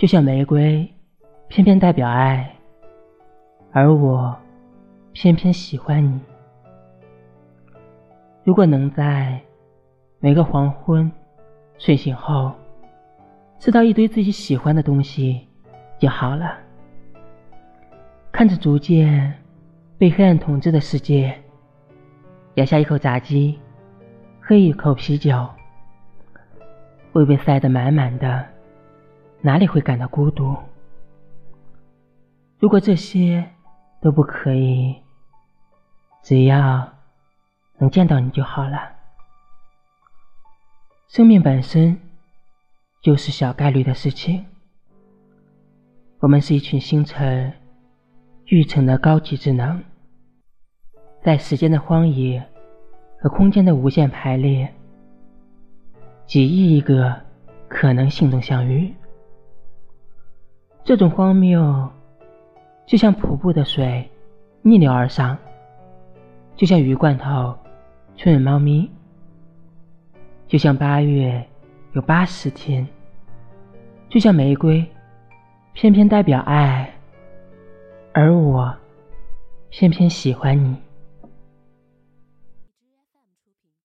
就像玫瑰，偏偏代表爱，而我偏偏喜欢你。如果能在每个黄昏睡醒后，吃到一堆自己喜欢的东西就好了。看着逐渐被黑暗统治的世界，咬下一口炸鸡，喝一口啤酒，胃被塞得满满的，哪里会感到孤独？如果这些都不可以，只要能见到你就好了。生命本身就是小概率的事情，我们是一群星辰。育成的高级智能，在时间的荒野和空间的无限排列，几亿个可能性中相遇。这种荒谬，就像瀑布的水逆流而上，就像鱼罐头春吻猫咪，就像八月有八十天，就像玫瑰偏偏代表爱。而我，偏偏喜欢你。